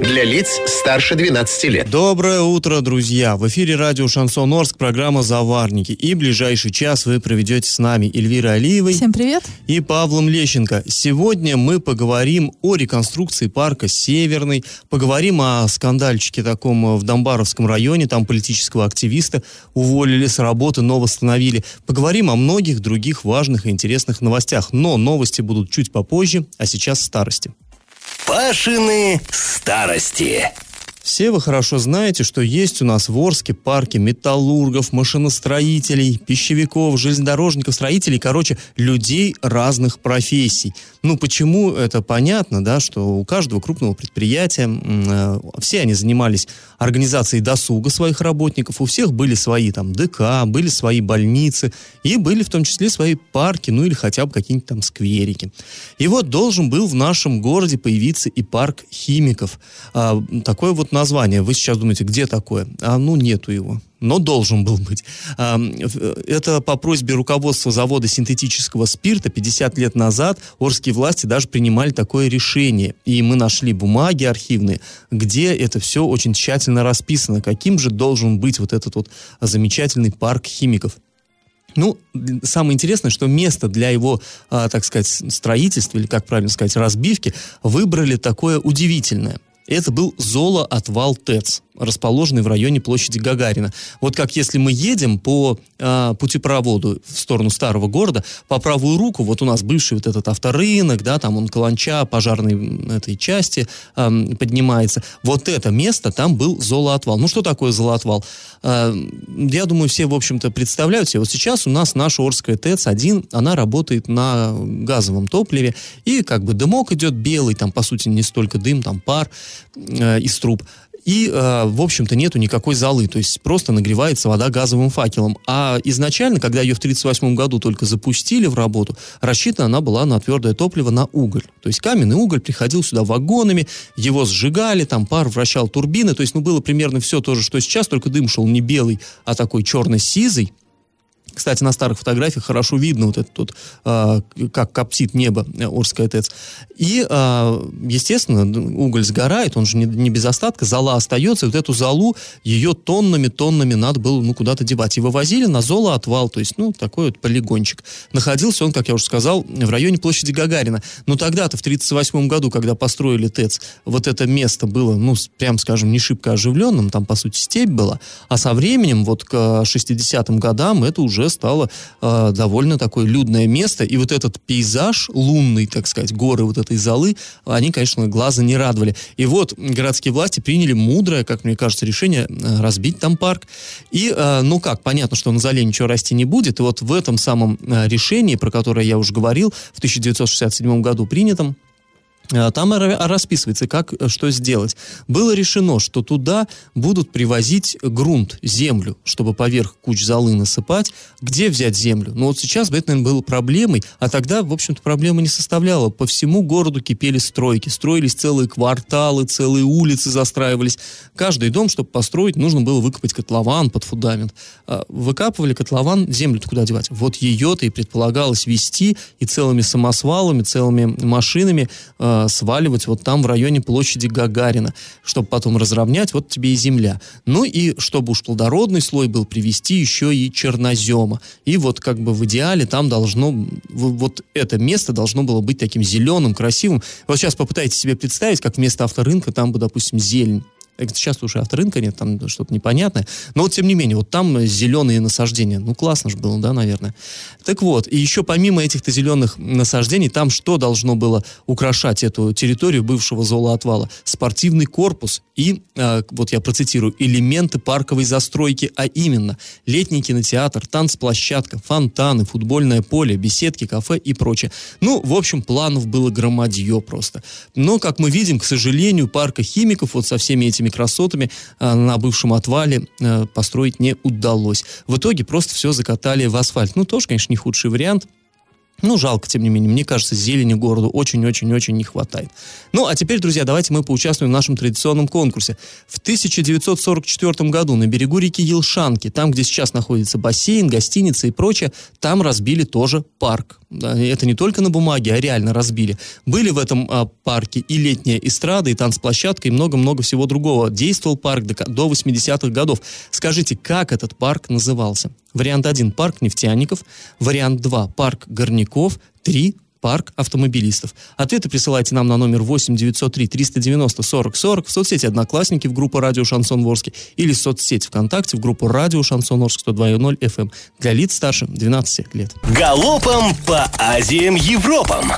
Для лиц старше 12 лет. Доброе утро, друзья! В эфире радио «Шансон Орск», программа «Заварники». И ближайший час вы проведете с нами Эльвирой Алиевой. Всем привет! И Павлом Лещенко. Сегодня мы поговорим о реконструкции парка Северный, поговорим о скандальчике таком в Домбаровском районе, там политического активиста уволили с работы, но восстановили. Поговорим о многих других важных и интересных новостях. Но новости будут чуть попозже, а сейчас старости. Пашины старости. Все вы хорошо знаете, что есть у нас в Орске парки металлургов, машиностроителей, пищевиков, железнодорожников, строителей, короче, людей разных профессий. Ну, почему это понятно, да, что у каждого крупного предприятия, э, все они занимались организацией досуга своих работников, у всех были свои там ДК, были свои больницы, и были в том числе свои парки, ну или хотя бы какие-нибудь там скверики. И вот должен был в нашем городе появиться и парк химиков. А, такое вот название. Вы сейчас думаете, где такое? А ну, нету его но должен был быть. Это по просьбе руководства завода синтетического спирта 50 лет назад орские власти даже принимали такое решение. И мы нашли бумаги архивные, где это все очень тщательно расписано, каким же должен быть вот этот вот замечательный парк химиков. Ну, самое интересное, что место для его, а, так сказать, строительства, или, как правильно сказать, разбивки, выбрали такое удивительное. Это был золоотвал ТЭЦ расположенный в районе площади Гагарина. Вот как если мы едем по э, путепроводу в сторону старого города, по правую руку, вот у нас бывший вот этот авторынок, да, там он каланча пожарной этой части э, поднимается. Вот это место, там был золоотвал. Ну, что такое золоотвал? Э, я думаю, все, в общем-то, представляют себе. Вот сейчас у нас наша Орская ТЭЦ-1, она работает на газовом топливе, и как бы дымок идет белый, там, по сути, не столько дым, там пар э, из труб. И, э, в общем-то, нету никакой золы, то есть просто нагревается вода газовым факелом. А изначально, когда ее в 1938 году только запустили в работу, рассчитана она была на твердое топливо, на уголь. То есть каменный уголь приходил сюда вагонами, его сжигали, там пар вращал турбины, то есть, ну, было примерно все то же, что сейчас, только дым шел не белый, а такой черно-сизый. Кстати, на старых фотографиях хорошо видно вот этот вот, э, как коптит небо э, Орская ТЭЦ. И, э, естественно, уголь сгорает, он же не, не без остатка, зола остается, и вот эту золу, ее тоннами, тоннами надо было, ну, куда-то девать. И вывозили на золоотвал, то есть, ну, такой вот полигончик. Находился он, как я уже сказал, в районе площади Гагарина. Но тогда-то, в 1938 году, когда построили ТЭЦ, вот это место было, ну, прям, скажем, не шибко оживленным, там, по сути, степь была, а со временем, вот к 60-м годам, это уже стало э, довольно такое людное место. И вот этот пейзаж лунный, так сказать, горы вот этой золы, они, конечно, глаза не радовали. И вот городские власти приняли мудрое, как мне кажется, решение э, разбить там парк. И, э, ну как, понятно, что на зале ничего расти не будет. И вот в этом самом решении, про которое я уже говорил, в 1967 году принятом, там расписывается, как э, что сделать. Было решено, что туда будут привозить грунт, землю, чтобы поверх куч золы насыпать. Где взять землю? Ну вот сейчас это, наверное, было проблемой, а тогда, в общем-то, проблема не составляла. По всему городу кипели стройки. Строились целые кварталы, целые улицы застраивались. Каждый дом, чтобы построить, нужно было выкопать котлован под фундамент. А, выкапывали котлован, землю куда девать? Вот ее-то и предполагалось вести и целыми самосвалами, целыми машинами э, сваливать вот там в районе площади Гагарина, чтобы потом разровнять, вот тебе и земля. Ну и чтобы уж плодородный слой был, привести еще и чернозема. И вот как бы в идеале там должно, вот это место должно было быть таким зеленым, красивым. Вот сейчас попытайтесь себе представить, как вместо авторынка там бы, допустим, зелень Сейчас уже авторынка нет, там что-то непонятное. Но вот тем не менее, вот там зеленые насаждения. Ну, классно же было, да, наверное. Так вот, и еще помимо этих-то зеленых насаждений, там что должно было украшать эту территорию бывшего золоотвала? Спортивный корпус и, э, вот я процитирую, элементы парковой застройки, а именно летний кинотеатр, танцплощадка, фонтаны, футбольное поле, беседки, кафе и прочее. Ну, в общем, планов было громадье просто. Но, как мы видим, к сожалению, парка химиков вот со всеми этими этими красотами э, на бывшем отвале э, построить не удалось. В итоге просто все закатали в асфальт. Ну, тоже, конечно, не худший вариант. Ну, жалко, тем не менее. Мне кажется, зелени городу очень-очень-очень не хватает. Ну, а теперь, друзья, давайте мы поучаствуем в нашем традиционном конкурсе. В 1944 году на берегу реки Елшанки, там, где сейчас находится бассейн, гостиница и прочее, там разбили тоже парк. Это не только на бумаге, а реально разбили. Были в этом а, парке и летняя эстрада, и танцплощадка, и много-много всего другого. Действовал парк до, до 80-х годов. Скажите, как этот парк назывался? Вариант 1 – парк нефтяников. Вариант 2 – парк горняков. 3 парк автомобилистов. Ответы присылайте нам на номер 8 903 390 40 40 в соцсети «Одноклассники» в группу «Радио Шансон Ворске» или в соцсети ВКонтакте в группу «Радио Шансон Орск» 102.0 FM для лиц старше 12 лет. Галопом по Азиям Европам!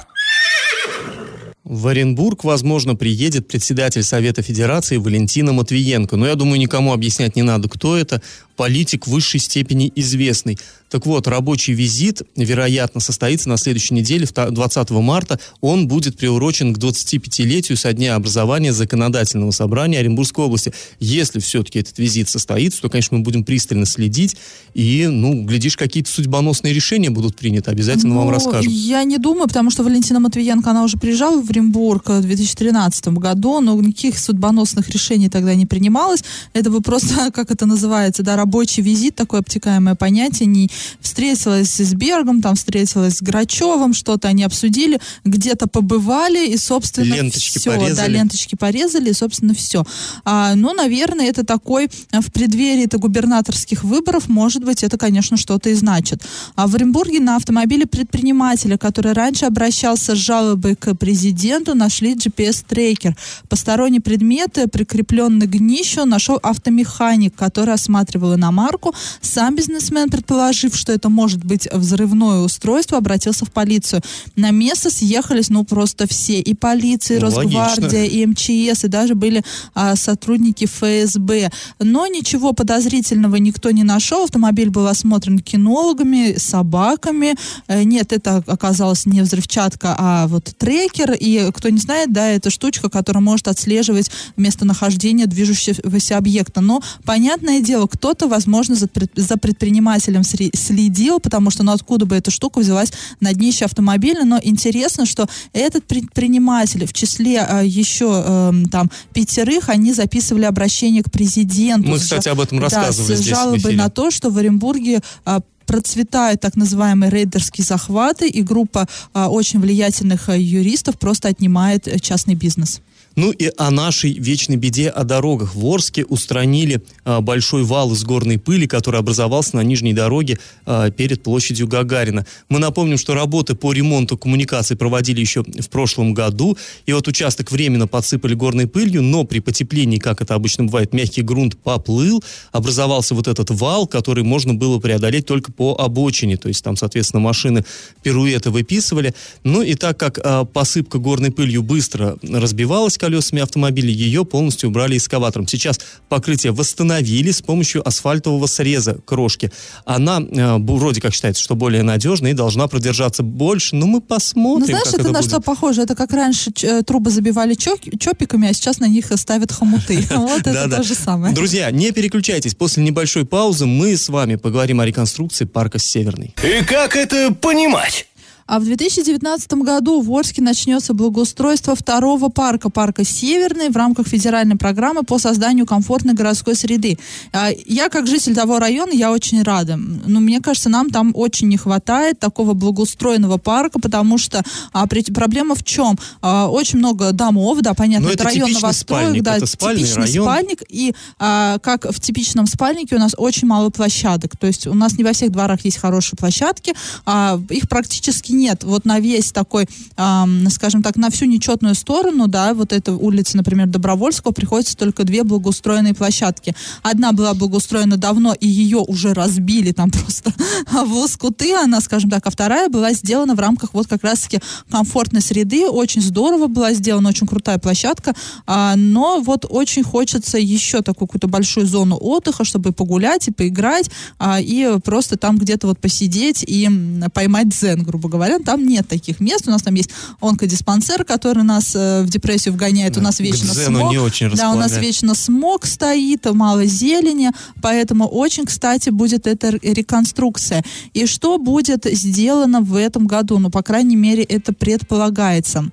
В Оренбург, возможно, приедет председатель Совета Федерации Валентина Матвиенко. Но я думаю, никому объяснять не надо, кто это. Политик высшей степени известный. Так вот, рабочий визит, вероятно, состоится на следующей неделе, 20 марта. Он будет приурочен к 25-летию со дня образования Законодательного собрания Оренбургской области. Если все-таки этот визит состоится, то, конечно, мы будем пристально следить. И, ну, глядишь, какие-то судьбоносные решения будут приняты. Обязательно ну, вам расскажем. Я не думаю, потому что Валентина Матвиенко, она уже приезжала в Оренбург в 2013 году, но никаких судьбоносных решений тогда не принималось. Это вы просто, как это называется, да, рабочий визит, такое обтекаемое понятие, не встретилась с Бергом, там встретилась с Грачевым, что-то они обсудили, где-то побывали, и, собственно, ленточки все. Порезали. Да, ленточки порезали, и, собственно, все. А, ну, наверное, это такой в преддверии это губернаторских выборов, может быть, это, конечно, что-то и значит. А в Оренбурге на автомобиле предпринимателя, который раньше обращался с жалобой к президенту, нашли GPS-трекер. Посторонние предметы, прикрепленные к днищу, нашел автомеханик, который осматривал иномарку. Сам бизнесмен, предположив, решив, что это может быть взрывное устройство, обратился в полицию. На место съехались, ну, просто все. И полиция, и ну, Росгвардия, и МЧС, и даже были а, сотрудники ФСБ. Но ничего подозрительного никто не нашел. Автомобиль был осмотрен кинологами, собаками. Э, нет, это оказалось не взрывчатка, а вот трекер. И кто не знает, да, это штучка, которая может отслеживать местонахождение движущегося объекта. Но, понятное дело, кто-то, возможно, за, за предпринимателем следил, потому что ну откуда бы эта штука взялась на днище автомобиля, но интересно, что этот предприниматель в числе э, еще э, там пятерых, они записывали обращение к президенту. Мы, кстати, об этом рассказывали да, с жалобой на то, что в Оренбурге э, процветают так называемые рейдерские захваты, и группа а, очень влиятельных а, юристов просто отнимает э, частный бизнес. Ну и о нашей вечной беде о дорогах. В Орске устранили а, большой вал из горной пыли, который образовался на нижней дороге а, перед площадью Гагарина. Мы напомним, что работы по ремонту коммуникаций проводили еще в прошлом году. И вот участок временно подсыпали горной пылью, но при потеплении, как это обычно бывает, мягкий грунт поплыл, образовался вот этот вал, который можно было преодолеть только по обочине. То есть там, соответственно, машины пируэты выписывали. Ну и так как а, посыпка горной пылью быстро разбивалась, колесами автомобиля, ее полностью убрали эскаватором. Сейчас покрытие восстановили с помощью асфальтового среза крошки. Она э, вроде как считается, что более надежная и должна продержаться больше, но мы посмотрим, Ну, знаешь, как это, это на будет. что похоже? Это как раньше э, трубы забивали чопиками, а сейчас на них ставят хомуты. Вот это то же самое. Друзья, не переключайтесь. После небольшой паузы мы с вами поговорим о реконструкции парка Северный. И как это понимать? А в 2019 году в Орске начнется благоустройство второго парка, парка Северный, в рамках федеральной программы по созданию комфортной городской среды. А, я, как житель того района, я очень рада. Но ну, мне кажется, нам там очень не хватает такого благоустроенного парка, потому что а, при, проблема в чем? А, очень много домов, да, понятно, Но это, это район новостроек, спальник, да, это типичный район. спальник, и а, как в типичном спальнике у нас очень мало площадок, то есть у нас не во всех дворах есть хорошие площадки, а, их практически нет. Вот на весь такой, эм, скажем так, на всю нечетную сторону, да, вот эта улица, например, Добровольского, приходится только две благоустроенные площадки. Одна была благоустроена давно, и ее уже разбили там просто в лоскуты, она, скажем так, а вторая была сделана в рамках вот как раз-таки комфортной среды, очень здорово была сделана, очень крутая площадка, а, но вот очень хочется еще такую какую-то большую зону отдыха, чтобы погулять и поиграть, а, и просто там где-то вот посидеть и поймать дзен, грубо говоря говоря, там нет таких мест. У нас там есть онкодиспансер, который нас э, в депрессию вгоняет. Да, у нас вечно смог. не очень да, у нас вечно смог стоит, мало зелени, поэтому очень, кстати, будет эта реконструкция. И что будет сделано в этом году? Ну, по крайней мере, это предполагается.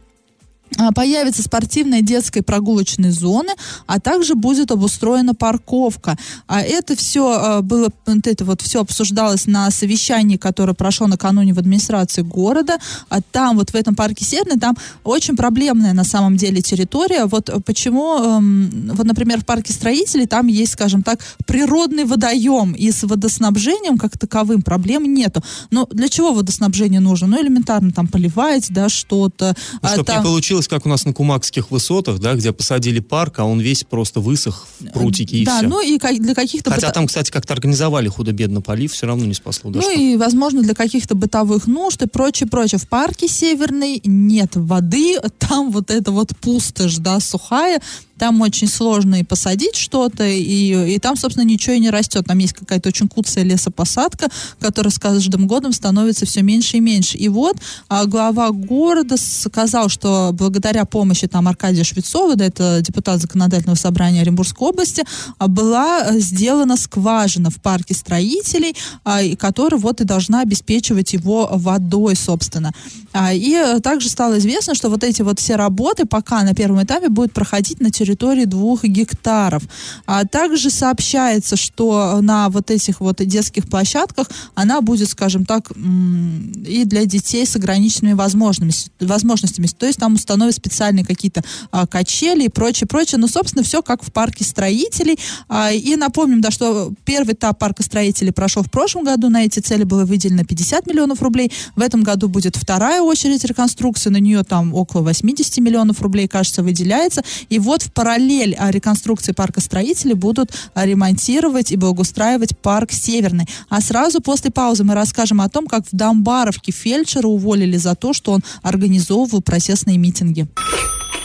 А, Появятся спортивные детские прогулочные зоны, а также будет обустроена парковка. А это все было, вот это вот все обсуждалось на совещании, которое прошло накануне в администрации города. А там вот в этом парке Северный, там очень проблемная на самом деле территория. Вот почему, эм, вот, например, в парке строителей там есть, скажем так, природный водоем, и с водоснабжением как таковым проблем нету. Но для чего водоснабжение нужно? Ну, элементарно там поливать, да, что-то. Ну, А чтобы там- не получилось, как у нас на Кумакских высотах, да, где посадили парк, а он весь просто высох в прутики и да, все. ну и для каких-то Хотя быта- там, кстати, как-то организовали худо-бедно полив, все равно не спасло. Да ну что? и, возможно, для каких-то бытовых нужд и прочее, прочее. В парке Северный нет воды, там вот это вот пустошь, да, сухая, там очень сложно и посадить что-то, и, и там, собственно, ничего и не растет. Там есть какая-то очень куцая лесопосадка, которая с каждым годом становится все меньше и меньше. И вот а, глава города сказал, что благодаря помощи там Аркадия Швецова, да, это депутат законодательного собрания Оренбургской области, а, была э, сделана скважина в парке строителей, а, и которая вот и должна обеспечивать его водой, собственно. А, И э, также стало известно, что вот эти вот все работы пока на первом этапе будут проходить на территории двух гектаров. А также сообщается, что на вот этих вот детских площадках она будет, скажем так, и для детей с ограниченными возможностями. возможностями. То есть там установят специальные какие-то а, качели и прочее, прочее. Ну, собственно, все как в парке строителей. А, И напомним, да, что первый этап парка строителей прошел в прошлом году. На эти цели было выделено 50 миллионов рублей. В этом году будет вторая очередь реконструкции. На нее там около 80 миллионов рублей, кажется, выделяется. И вот в параллель а, реконструкции парка строителей будут ремонтировать и благоустраивать парк Северный. А сразу после паузы мы расскажем о том, как в Домбаровке фельдшера уволили за то, что он организовывал протестные митинги.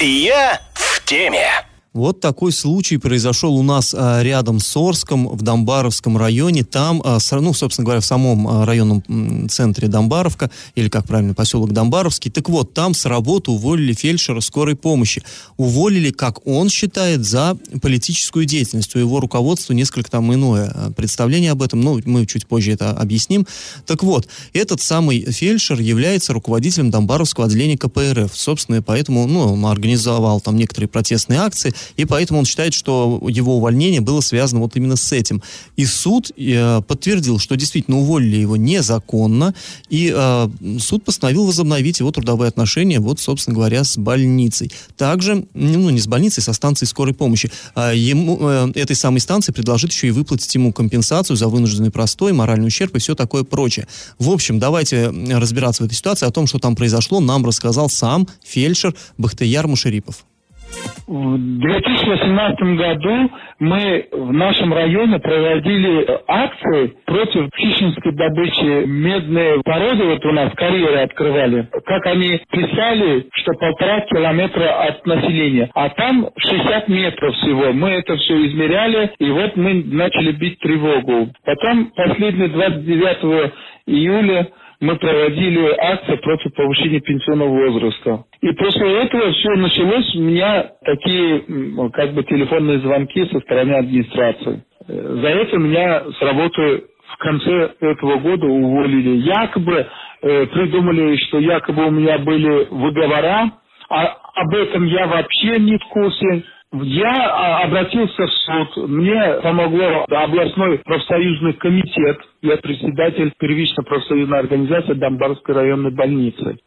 Я в теме. Вот такой случай произошел у нас а, рядом с Орском, в Домбаровском районе. Там, а, ну, собственно говоря, в самом а, районном центре Домбаровка, или как правильно, поселок Домбаровский. Так вот, там с работы уволили фельдшера скорой помощи. Уволили, как он считает, за политическую деятельность. У его руководства несколько там иное представление об этом, но мы чуть позже это объясним. Так вот, этот самый фельдшер является руководителем Домбаровского отделения КПРФ. Собственно, поэтому ну, он организовал там некоторые протестные акции, и поэтому он считает, что его увольнение было связано вот именно с этим. И суд э, подтвердил, что действительно уволили его незаконно, и э, суд постановил возобновить его трудовые отношения, вот, собственно говоря, с больницей. Также, ну, не с больницей, со станцией скорой помощи. А ему, э, этой самой станции предложит еще и выплатить ему компенсацию за вынужденный простой, моральный ущерб и все такое прочее. В общем, давайте м, разбираться в этой ситуации. О том, что там произошло, нам рассказал сам фельдшер Бахтияр Мушерипов. В 2018 году мы в нашем районе проводили акции против хищнической добычи медной породы. Вот у нас карьеры открывали. Как они писали, что полтора километра от населения. А там 60 метров всего. Мы это все измеряли, и вот мы начали бить тревогу. Потом последний 29 июля мы проводили акцию против повышения пенсионного возраста. И после этого все началось, у меня такие как бы телефонные звонки со стороны администрации. Э, За это меня с работы в конце этого года уволили. Якобы э, придумали, что якобы у меня были выговора, а об этом я вообще не в курсе. Я а, обратился в суд, мне помогло областной профсоюзный комитет, я председатель первичной профсоюзной организации Донбасской районной больницы.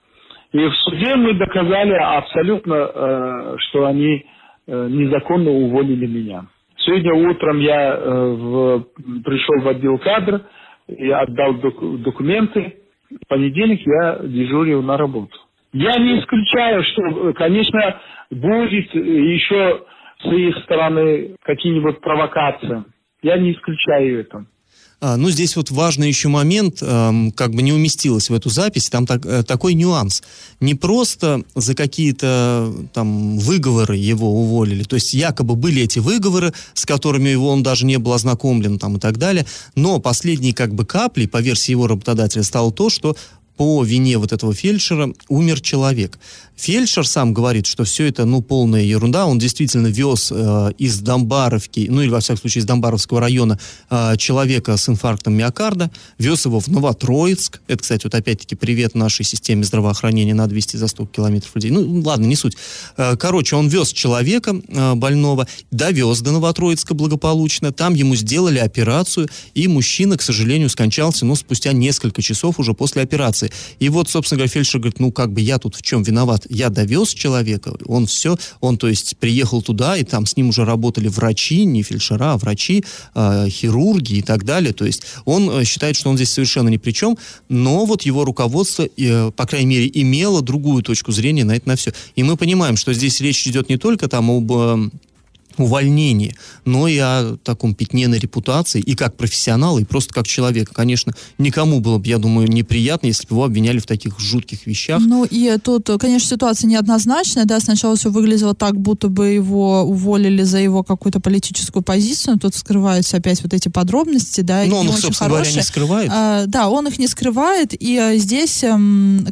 И в суде мы доказали абсолютно, э, что они э, незаконно уволили меня. Сегодня утром я э, в- пришел в отдел кадр и отдал док- документы. В понедельник я дежурил на работу. Я не исключаю, что, конечно, будет еще с их стороны какие-нибудь провокации. Я не исключаю это. А, ну, здесь вот важный еще момент, эм, как бы не уместилось в эту запись, там так- э, такой нюанс. Не просто за какие-то там выговоры его уволили, то есть якобы были эти выговоры, с которыми его он даже не был ознакомлен там и так далее, но последней как бы каплей, по версии его работодателя, стало то, что по вине вот этого фельдшера умер человек. Фельдшер сам говорит, что все это, ну, полная ерунда. Он действительно вез э, из Домбаровки, ну, или, во всяком случае, из Домбаровского района э, человека с инфарктом миокарда, вез его в Новотроицк. Это, кстати, вот опять-таки привет нашей системе здравоохранения, надо вести за 100 километров людей. Ну, ладно, не суть. Э, короче, он вез человека э, больного, довез до Новотроицка благополучно, там ему сделали операцию, и мужчина, к сожалению, скончался, но спустя несколько часов уже после операции. И вот, собственно говоря, фельдшер говорит, ну, как бы я тут в чем виноват? я довез человека, он все, он, то есть, приехал туда, и там с ним уже работали врачи, не фельдшера, а врачи, э, хирурги и так далее. То есть, он э, считает, что он здесь совершенно ни при чем, но вот его руководство, э, по крайней мере, имело другую точку зрения на это, на все. И мы понимаем, что здесь речь идет не только там об э, увольнении, но и о таком пятне на репутации, и как профессионала, и просто как человека. Конечно, никому было бы, я думаю, неприятно, если бы его обвиняли в таких жутких вещах. Ну и тут, конечно, ситуация неоднозначная, да, сначала все выглядело так, будто бы его уволили за его какую-то политическую позицию, тут скрываются опять вот эти подробности, да, Но он их, собственно хорошие. говоря, не скрывает. А, да, он их не скрывает, и а, здесь, а,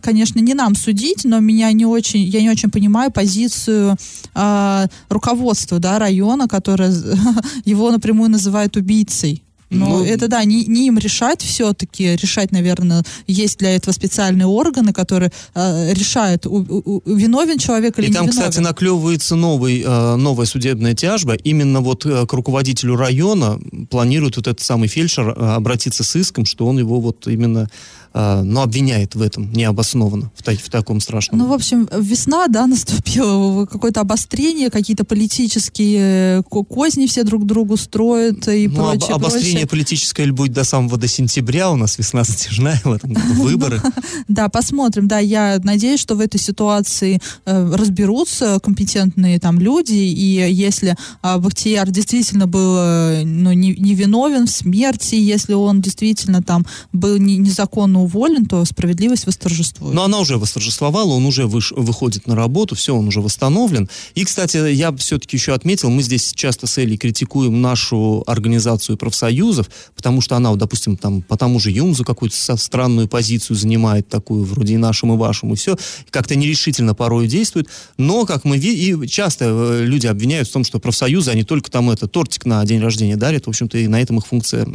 конечно, не нам судить, но меня не очень, я не очень понимаю позицию а, руководства, да, района, которое его напрямую называет убийцей. Но ну, это да, не, не им решать все-таки, решать, наверное, есть для этого специальные органы, которые э, решают, у, у, виновен человек или и не там, виновен. кстати, наклевывается новый, э, новая судебная тяжба. Именно вот э, к руководителю района планирует вот этот самый фельдшер э, обратиться с иском, что он его вот именно но обвиняет в этом необоснованно, в, в таком страшном. Ну, в общем, весна, да, наступила, какое-то обострение, какие-то политические э, козни все друг другу строят и ну, прочее, об, Обострение прочее. политическое будет до самого до сентября, у нас весна затяжная, в этом выборы. Да, посмотрим, да, я надеюсь, что в этой ситуации э, разберутся компетентные там люди, и если а, Бахтияр действительно был э, ну, невиновен в смерти, если он действительно там был незаконно уволен, то справедливость восторжествует. Но она уже восторжествовала, он уже выш, выходит на работу, все, он уже восстановлен. И, кстати, я все-таки еще отметил, мы здесь часто с Элей критикуем нашу организацию профсоюзов, потому что она, вот, допустим, там по тому же Юмзу какую-то странную позицию занимает, такую вроде и нашему, и вашему, и все, как-то нерешительно порой действует. Но, как мы видим, и часто э, люди обвиняют в том, что профсоюзы, они только там это, тортик на день рождения дарят, в общем-то, и на этом их функция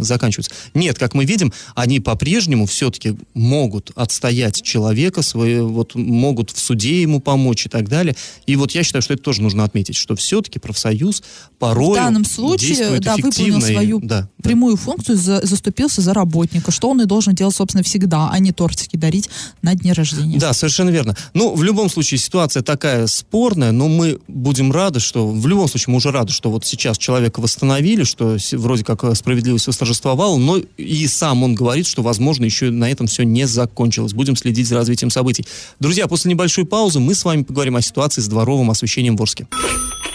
заканчивается. Нет, как мы видим, они по-прежнему все-таки могут отстоять человека, свои, вот, могут в суде ему помочь и так далее. И вот я считаю, что это тоже нужно отметить, что все-таки профсоюз порой В данном случае, да, выполнил свою да, прямую да. функцию, за, заступился за работника, что он и должен делать, собственно, всегда, а не тортики дарить на дне рождения. Да, совершенно верно. Ну, в любом случае, ситуация такая спорная, но мы будем рады, что, в любом случае, мы уже рады, что вот сейчас человека восстановили, что вроде как справедливость восторжествовала, но и сам он говорит, что, возможно, еще еще на этом все не закончилось. Будем следить за развитием событий. Друзья, после небольшой паузы мы с вами поговорим о ситуации с дворовым освещением в Орске.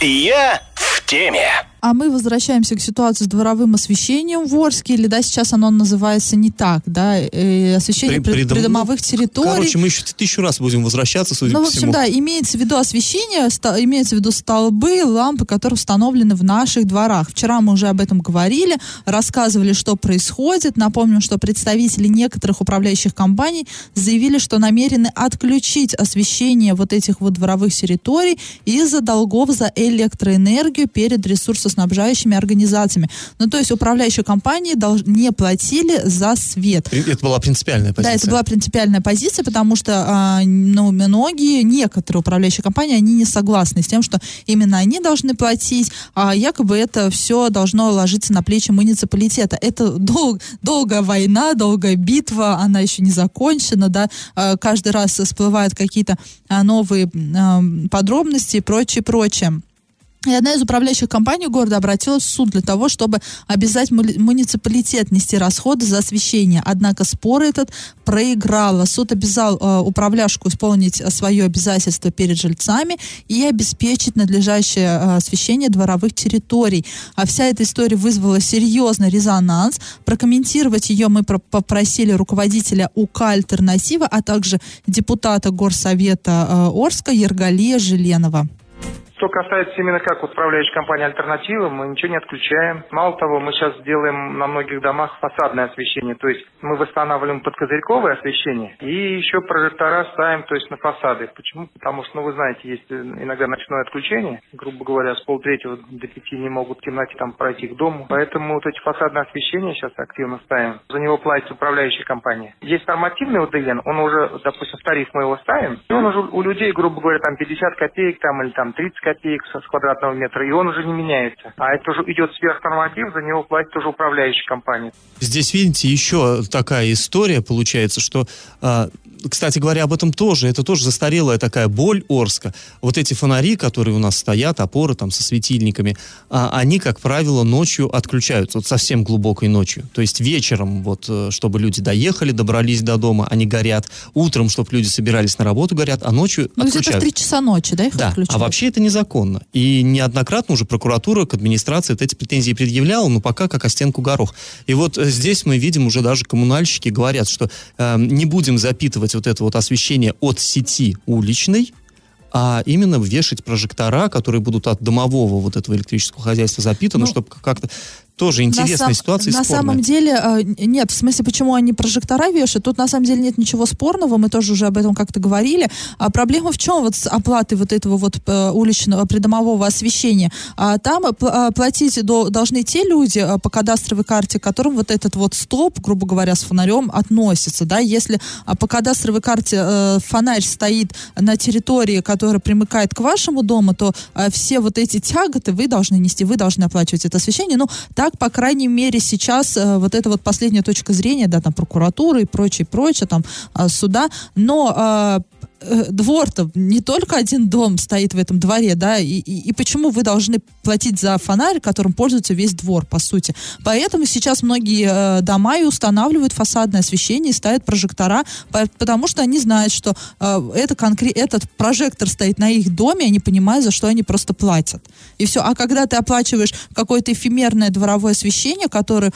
Я в теме. А мы возвращаемся к ситуации с дворовым освещением в Орске, или да, сейчас оно называется не так, да, э, освещение При, придом... придомовых территорий. Короче, мы еще тысячу раз будем возвращаться, судя ну, по в общем, всему. да, имеется в виду освещение, ста, имеется в виду столбы, лампы, которые установлены в наших дворах. Вчера мы уже об этом говорили, рассказывали, что происходит. Напомним, что представители некоторых управляющих компаний заявили, что намерены отключить освещение вот этих вот дворовых территорий из-за долгов за электроэнергию перед ресурсом снабжающими организациями. Ну, то есть управляющие компании не платили за свет. Это была принципиальная позиция. Да, это была принципиальная позиция, потому что а, ну, многие, некоторые управляющие компании, они не согласны с тем, что именно они должны платить, а якобы это все должно ложиться на плечи муниципалитета. Это дол... долгая война, долгая битва, она еще не закончена, да, а, каждый раз всплывают какие-то а, новые подробности и прочее, прочее. И одна из управляющих компаний города обратилась в суд для того, чтобы обязать муниципалитет нести расходы за освещение. Однако спор этот проиграла. Суд обязал э, управляшку исполнить свое обязательство перед жильцами и обеспечить надлежащее э, освещение дворовых территорий. А вся эта история вызвала серьезный резонанс. Прокомментировать ее мы попросили руководителя УК «Альтернатива», а также депутата Горсовета э, Орска Ергалия Желенова. Что касается именно как управляющей компании «Альтернатива», мы ничего не отключаем. Мало того, мы сейчас делаем на многих домах фасадное освещение, то есть мы восстанавливаем подкозырьковое освещение и еще прожектора ставим, то есть на фасады. Почему? Потому что, ну, вы знаете, есть иногда ночное отключение, грубо говоря, с полтретьего до пяти не могут в темноте там пройти к дому. Поэтому вот эти фасадные освещения сейчас активно ставим. За него платит управляющая компания. Есть нормативный УДН, он уже, допустим, в тариф мы его ставим, и он уже у людей, грубо говоря, там 50 копеек там или там 30 копеек с квадратного метра, и он уже не меняется. А это уже идет сверхнорматив, за него платит уже управляющая компания. Здесь, видите, еще такая история получается, что а, кстати говоря, об этом тоже. Это тоже застарелая такая боль Орска. Вот эти фонари, которые у нас стоят, опоры там со светильниками, а, они, как правило, ночью отключаются, вот совсем глубокой ночью. То есть вечером, вот, э, чтобы люди доехали, добрались до дома, они горят. Утром, чтобы люди собирались на работу, горят, а ночью ну, где-то в 3 часа ночи, да, их да. отключают? А вообще это незаконно. И неоднократно уже прокуратура к администрации эти претензии предъявляла, но пока как о стенку горох. И вот э, здесь мы видим уже даже коммунальщики говорят, что э, не будем запитывать вот это вот освещение от сети уличной, а именно вешать прожектора, которые будут от домового вот этого электрического хозяйства запитаны, ну, чтобы как-то тоже интересная на ситуация На спорная. самом деле, э, нет, в смысле, почему они прожектора вешают, тут на самом деле нет ничего спорного, мы тоже уже об этом как-то говорили. А проблема в чем вот с оплатой вот этого вот э, уличного придомового освещения? А там э, платить должны те люди по кадастровой карте, к которым вот этот вот стоп, грубо говоря, с фонарем относится, да, если по кадастровой карте фонарь стоит на территории, которая примыкает к вашему дому, то все вот эти тяготы вы должны нести, вы должны оплачивать это освещение, ну, так так, по крайней мере, сейчас э, вот эта вот последняя точка зрения, да, там прокуратуры и прочее, прочее, там э, суда, но э, двор-то не только один дом стоит в этом дворе, да, и, и, и почему вы должны платить за фонарь, которым пользуется весь двор, по сути. Поэтому сейчас многие э, дома и устанавливают фасадное освещение и ставят прожектора, по, потому что они знают, что э, это конкрет, этот прожектор стоит на их доме, они понимают, за что они просто платят. И все. А когда ты оплачиваешь какое-то эфемерное дворовое освещение, которое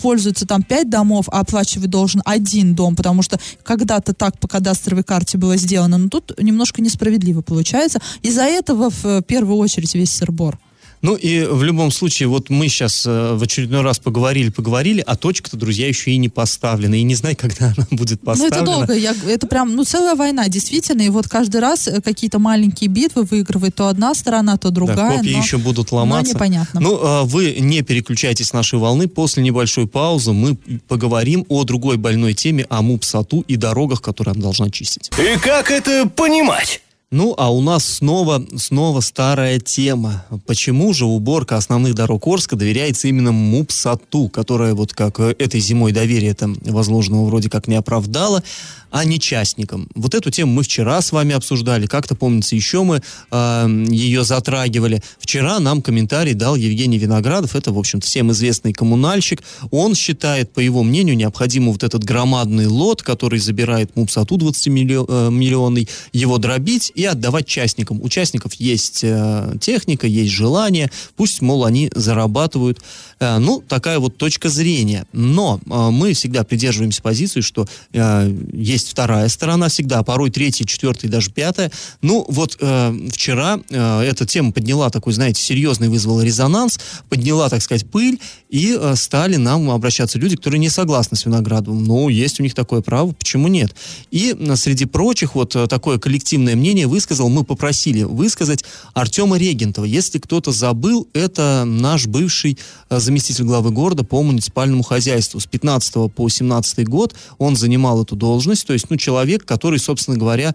пользуется там пять домов, а оплачивать должен один дом, потому что когда-то так по кадастровой карте было сделано, сделано, но тут немножко несправедливо получается. Из-за этого в первую очередь весь сырбор. Ну и в любом случае, вот мы сейчас э, в очередной раз поговорили, поговорили, а точка-то, друзья, еще и не поставлена. И не знаю, когда она будет поставлена. Ну это долго, я, это прям, ну целая война, действительно. И вот каждый раз э, какие-то маленькие битвы выигрывает то одна сторона, то другая. Да, копии но, еще будут ломаться. Но непонятно. Ну, а вы не переключайтесь с нашей волны. После небольшой паузы мы поговорим о другой больной теме, о МУПСАТУ и дорогах, которые она должна чистить. И как это понимать? Ну, а у нас снова, снова старая тема. Почему же уборка основных дорог Орска доверяется именно МУПСАТУ, которая вот как э, этой зимой доверие там возложенного вроде как не оправдала, а не частникам? Вот эту тему мы вчера с вами обсуждали, как-то, помнится, еще мы э, ее затрагивали. Вчера нам комментарий дал Евгений Виноградов, это, в общем-то, всем известный коммунальщик. Он считает, по его мнению, необходимо вот этот громадный лот, который забирает МУПСАТУ 20-миллионный, э, его дробить и отдавать частникам. У частников есть э, техника, есть желание, пусть, мол, они зарабатывают. Э, ну, такая вот точка зрения. Но э, мы всегда придерживаемся позиции, что э, есть вторая сторона всегда, порой третья, четвертая, даже пятая. Ну, вот вчера эта тема подняла такой, знаете, серьезный, вызвала резонанс, подняла, так сказать, пыль, и стали нам обращаться люди, которые не согласны с Виноградовым. Ну, есть у них такое право, почему нет? И среди прочих вот такое коллективное мнение высказал, мы попросили высказать Артема Регентова. Если кто-то забыл, это наш бывший заместитель главы города по муниципальному хозяйству. С 15 по 17 год он занимал эту должность, то есть, ну, человек, который, собственно говоря,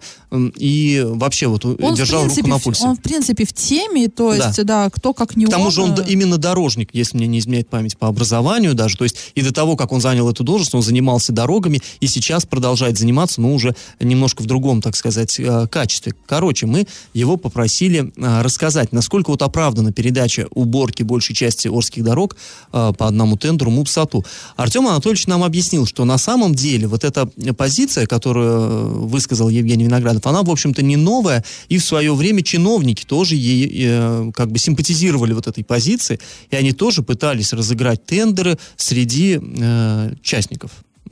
и вообще вот он держал принципе, руку на пульсе. Он, в принципе, в теме, то есть, да, да кто как не К тому он... же он э, именно дорожник, если мне не изменяет память, по образованию даже, то есть, и до того, как он занял эту должность, он занимался дорогами, и сейчас продолжает заниматься, но уже немножко в другом, так сказать, э, качестве. Короче, мы его попросили рассказать, насколько вот оправдана передача уборки большей части Орских дорог по одному тендеру МУПСАТу. Артем Анатольевич нам объяснил, что на самом деле вот эта позиция, которую э, высказал Евгений Виноградов, она, в общем-то, не новая, и в свое время чиновники тоже ей э, как бы симпатизировали вот этой позиции, и они тоже пытались разыграть тендеры среди э, частников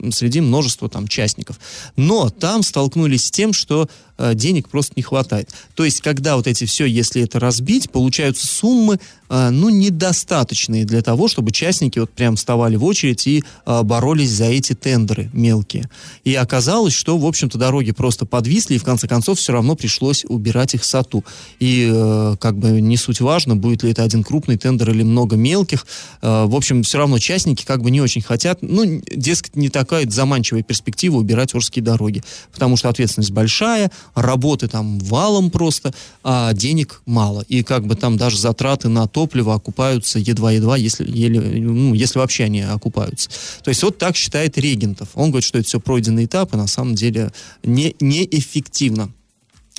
среди множества там частников. Но там столкнулись с тем, что э, денег просто не хватает. То есть, когда вот эти все, если это разбить, получаются суммы, э, ну, недостаточные для того, чтобы частники вот прям вставали в очередь и э, боролись за эти тендеры мелкие. И оказалось, что, в общем-то, дороги просто подвисли, и в конце концов все равно пришлось убирать их сату. И э, как бы не суть важно, будет ли это один крупный тендер или много мелких. Э, в общем, все равно частники как бы не очень хотят, ну, дескать, не такая заманчивая перспектива убирать Орские дороги, потому что ответственность большая, работы там валом просто, а денег мало. И как бы там даже затраты на топливо окупаются едва-едва, если, еле, ну, если вообще они окупаются. То есть вот так считает Регентов. Он говорит, что это все пройденный этап, и на самом деле не, неэффективно.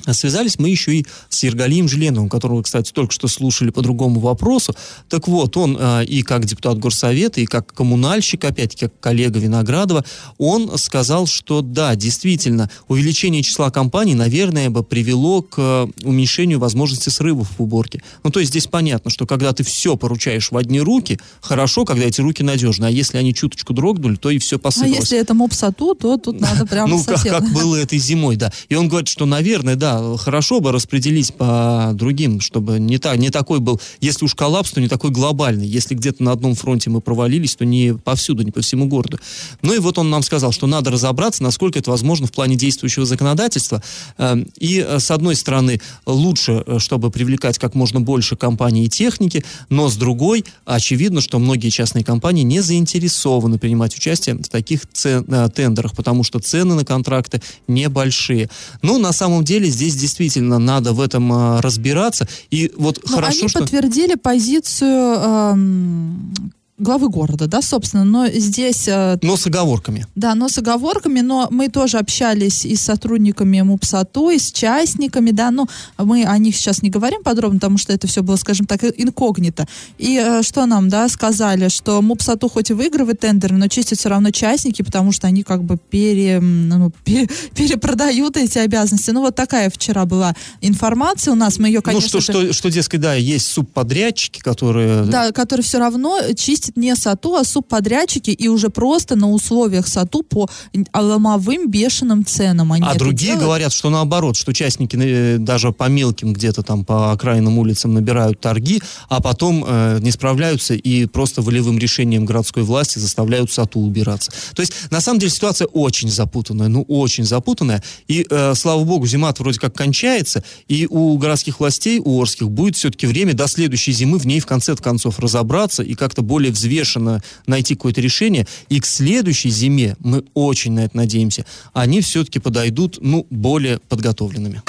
А связались мы еще и с Ергалием Желеновым, которого, кстати, только что слушали по другому вопросу. Так вот, он э, и как депутат Горсовета, и как коммунальщик, опять как коллега Виноградова, он сказал, что да, действительно, увеличение числа компаний, наверное, бы привело к э, уменьшению возможности срывов в уборке. Ну, то есть здесь понятно, что когда ты все поручаешь в одни руки, хорошо, когда эти руки надежны, а если они чуточку дрогнули, то и все посыпалось. А если это мопсату, то тут надо прям Ну, как было этой зимой, да. И он говорит, что, наверное, да, хорошо бы распределить по другим, чтобы не, та, не такой был, если уж коллапс, то не такой глобальный. Если где-то на одном фронте мы провалились, то не повсюду, не по всему городу. Ну и вот он нам сказал, что надо разобраться, насколько это возможно в плане действующего законодательства. Эм, И, э, с одной стороны, лучше, э, чтобы привлекать как можно больше компаний и техники, но с другой, очевидно, что многие частные компании не заинтересованы принимать участие в таких цен- э, тендерах, потому что цены на контракты небольшие. Ну, на самом деле, здесь действительно надо в этом э, разбираться. И вот Но хорошо, Ну, они что... подтвердили позицию эм, главы города, да, собственно, но здесь... э, Но с оговорками. Да, но с оговорками, но мы тоже общались и с сотрудниками МУПСАТУ, и с частниками, да, ну, мы о них сейчас не говорим подробно, потому что это все было, скажем так, инкогнито. И э, что нам, да, сказали, что МУПСАТУ хоть и выигрывает тендеры, но чистят все равно частники, потому что они как бы пере, ну, пере- перепродают эти обязанности. Ну, вот такая вчера была информация у нас, мы ее, конечно ну, что, же- что, что, дескать, да, есть субподрядчики, которые... да, который все равно чистит не САТУ, а субподрядчики и уже просто на условиях САТУ по ломовым бешеным ценам. Они А другие делают. говорят, что наоборот, что частники э, даже по мелким где-то там по окраинным улицам набирают торги, а потом э, не справляются и просто волевым решением городской власти заставляют САТУ убираться. То есть, на самом деле, ситуация очень запутанная, ну, очень запутанная. И, э, слава богу, зима вроде как кончается, и у городских властей, у Орских, будет все-таки время до следующей зимы в ней в конце концов разобраться и как-то более взвешенно найти какое-то решение. И к следующей зиме, мы очень на это надеемся, они все-таки подойдут, ну, более подготовленными.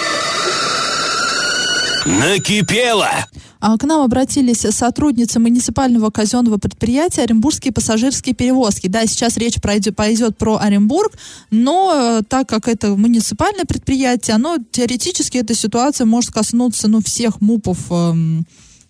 Накипело! А к нам обратились сотрудницы муниципального казенного предприятия Оренбургские пассажирские перевозки. Да, сейчас речь пройдет, пойдет про Оренбург, но э, так как это муниципальное предприятие, оно теоретически эта ситуация может коснуться ну, всех МУПов эм,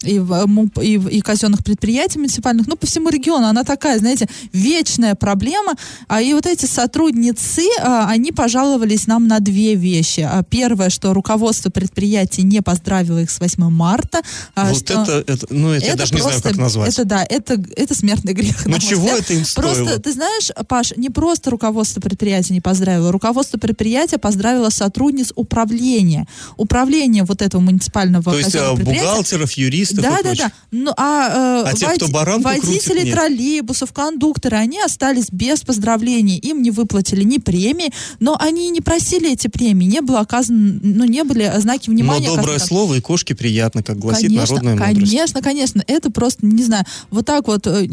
и, в- МУП, и, в- и казенных предприятий муниципальных, ну, по всему региону. Она такая, знаете, вечная проблема. А, и вот эти сотрудницы, а, они пожаловались нам на две вещи. А, первое, что руководство предприятия не поздравило их с 8 марта. а, вот что- это, это, ну, это, я даже не знаю, просто- как назвать. Это да, это, это смертный грех. Ну, чего взгляд. это им стоило? Просто, ты знаешь, Паш, не просто руководство предприятия не поздравило, руководство предприятия поздравило сотрудниц управления. Управление вот этого муниципального То есть предприятия. бухгалтеров, юристов Да, и да, да. Ну, а, э, А те, кто баранку водители крутит, троллейбусов, кондукторы, они остались без поздравлений. Им не выплатили ни премии, но они не просили эти премии. Не было оказано, ну, не были знаки Но внимания. доброе оказаны. слово и кошке приятно, как гласит конечно, народная мудрость. Конечно, конечно. Это просто, не знаю, вот так вот э,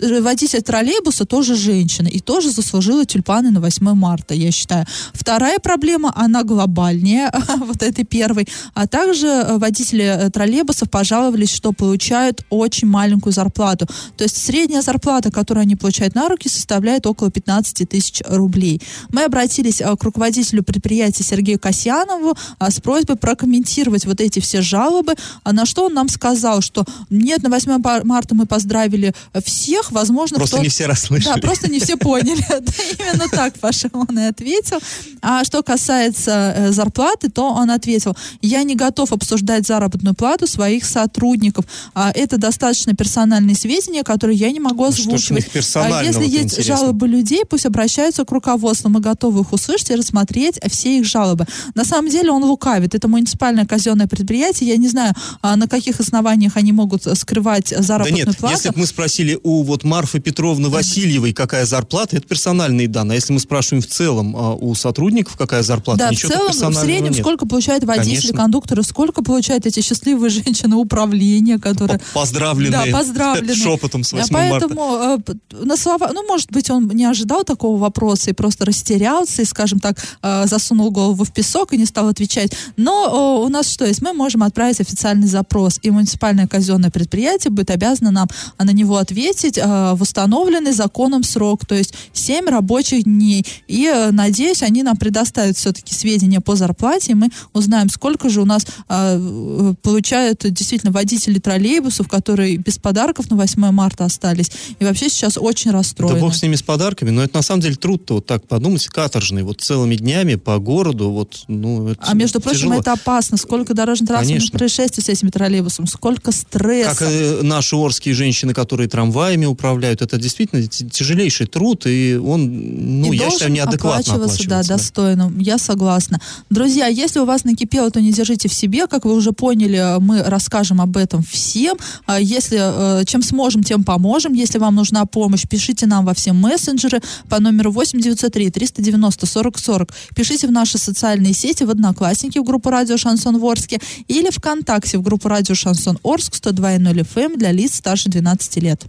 водитель троллейбуса тоже женщина и тоже заслужила тюльпаны на 8 марта, я считаю. Вторая проблема, она глобальнее вот этой первой, а также э, водители э, троллейбусов пожаловались, что получают очень маленькую зарплату. То есть средняя зарплата, которую они получают на руки, составляет около 15 тысяч рублей. Мы обратились э, к руководителю предприятия Сергею Касьянову с просьбой прокомментировать вот эти все жалобы, на что он нам сказал, что нет, на 8 пар- марта мы поздравили всех, всех, возможно, Просто кто- не все расслышали. Да, просто не все поняли. Именно так Паша он и ответил. А что касается э, зарплаты, то он ответил, я не готов обсуждать заработную плату своих сотрудников. А, Это достаточно персональные сведения, которые я не могу Ну, озвучивать. А Если есть жалобы людей, пусть обращаются к руководству. Мы готовы их услышать и рассмотреть все их жалобы. На самом деле он лукавит. Это муниципальное казенное предприятие. Я не знаю, а, на каких основаниях они могут э, скрывать Да заработную нет, плату. если бы мы спросили у вот Марфы Петровны Васильевой, какая зарплата, это персональные данные. А если мы спрашиваем в целом а, у сотрудников, какая зарплата, Да, в ничего целом, в персонального среднем, нет. сколько получают водители, Конечно. кондукторы, сколько получают эти счастливые женщины управления, которые... Поздравленные. Да, поздравленные. Шепотом с А 8 марта. Поэтому э, п- на слова, ну, может быть, он не ожидал такого вопроса и просто растерялся и, скажем так, э, засунул голову в песок и не стал отвечать. Но э, у нас что есть? Мы можем отправить официальный запрос, и муниципальное казенное предприятие будет обязано нам а, на него ответить э, в установленный законом срок, то есть 7 рабочих дней. И, э, надеюсь, они нам предоставят все-таки сведения по зарплате, и мы узнаем, сколько же у нас э, получают действительно водители троллейбусов, которые без подарков на 8 марта остались, и вообще сейчас очень Да расстроены. бог с ними с подарками, но это на самом деле труд-то, вот так подумать, каторжный, вот целыми днями по городу, вот, ну, это А между прочим, тяжело. это опасно. Сколько дорожно-транспортных происшествий с этими троллейбусом, сколько стресса. Как э, наши орские женщины, которые трамваями управляют, это действительно тяжелейший труд, и он, ну, и я считаю, неадекватно оплачиваться, да, да. достойно. Я согласна. Друзья, если у вас накипело, то не держите в себе. Как вы уже поняли, мы расскажем об этом всем. А Если э, чем сможем, тем поможем. Если вам нужна помощь, пишите нам во все мессенджеры по номеру 8903 390 40 40. Пишите в наши социальные сети, в Одноклассники, в группу Радио Шансон Ворске или ВКонтакте в группу Радио Шансон Орск 102.0 FM эм для лиц старше 12 лет.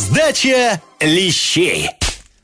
Раздача лещей.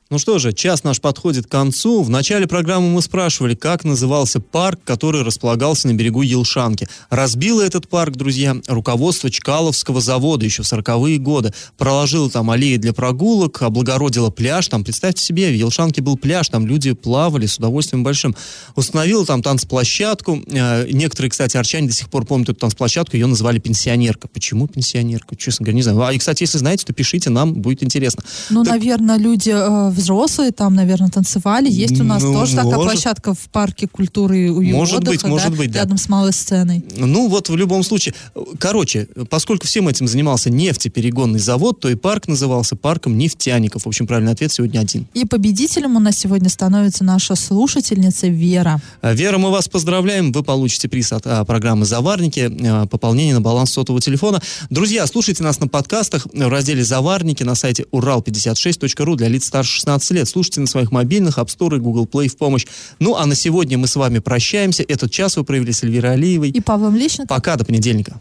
Ну что же, час наш подходит к концу. В начале программы мы спрашивали, как назывался парк, который располагался на берегу Елшанки. Разбило этот парк, друзья, руководство Чкаловского завода еще в 40-е годы. Проложило там аллеи для прогулок, облагородило пляж. Там, представьте себе, в Елшанке был пляж, там люди плавали с удовольствием большим. Установило там танцплощадку. Э, Некоторые, кстати, арчане до сих пор помнят эту танцплощадку, ее называли пенсионерка. Почему пенсионерка? Честно говоря, не знаю. А, и, кстати, если знаете, то пишите, нам будет интересно. Ну, Так- наверное, люди э, взрослые там, наверное, танцевали. Есть у нас Ну, тоже такая может. площадка в парке культуры и Может отдыха, быть, да, может быть, да. рядом с малой сценой. Ну вот в любом случае, короче, поскольку всем этим занимался нефтеперегонный завод, то и парк назывался парком нефтяников. В общем, правильный ответ сегодня один. И победителем у нас сегодня становится наша слушательница Вера. А, Вера, мы вас поздравляем. Вы получите приз от а, программы «Заварники», а, пополнение на баланс сотового телефона. Друзья, слушайте нас на подкастах в разделе «Заварники» на сайте урал56.ру для лиц старше 16 лет. Слушайте на своих мобильных, App Store и Google Play в помощь. Ну, а на сегодня мы с вами прощаемся. Этот час вы провели с Эльвирой Алиевой. И Павлом Лещенко. Пока, до понедельника.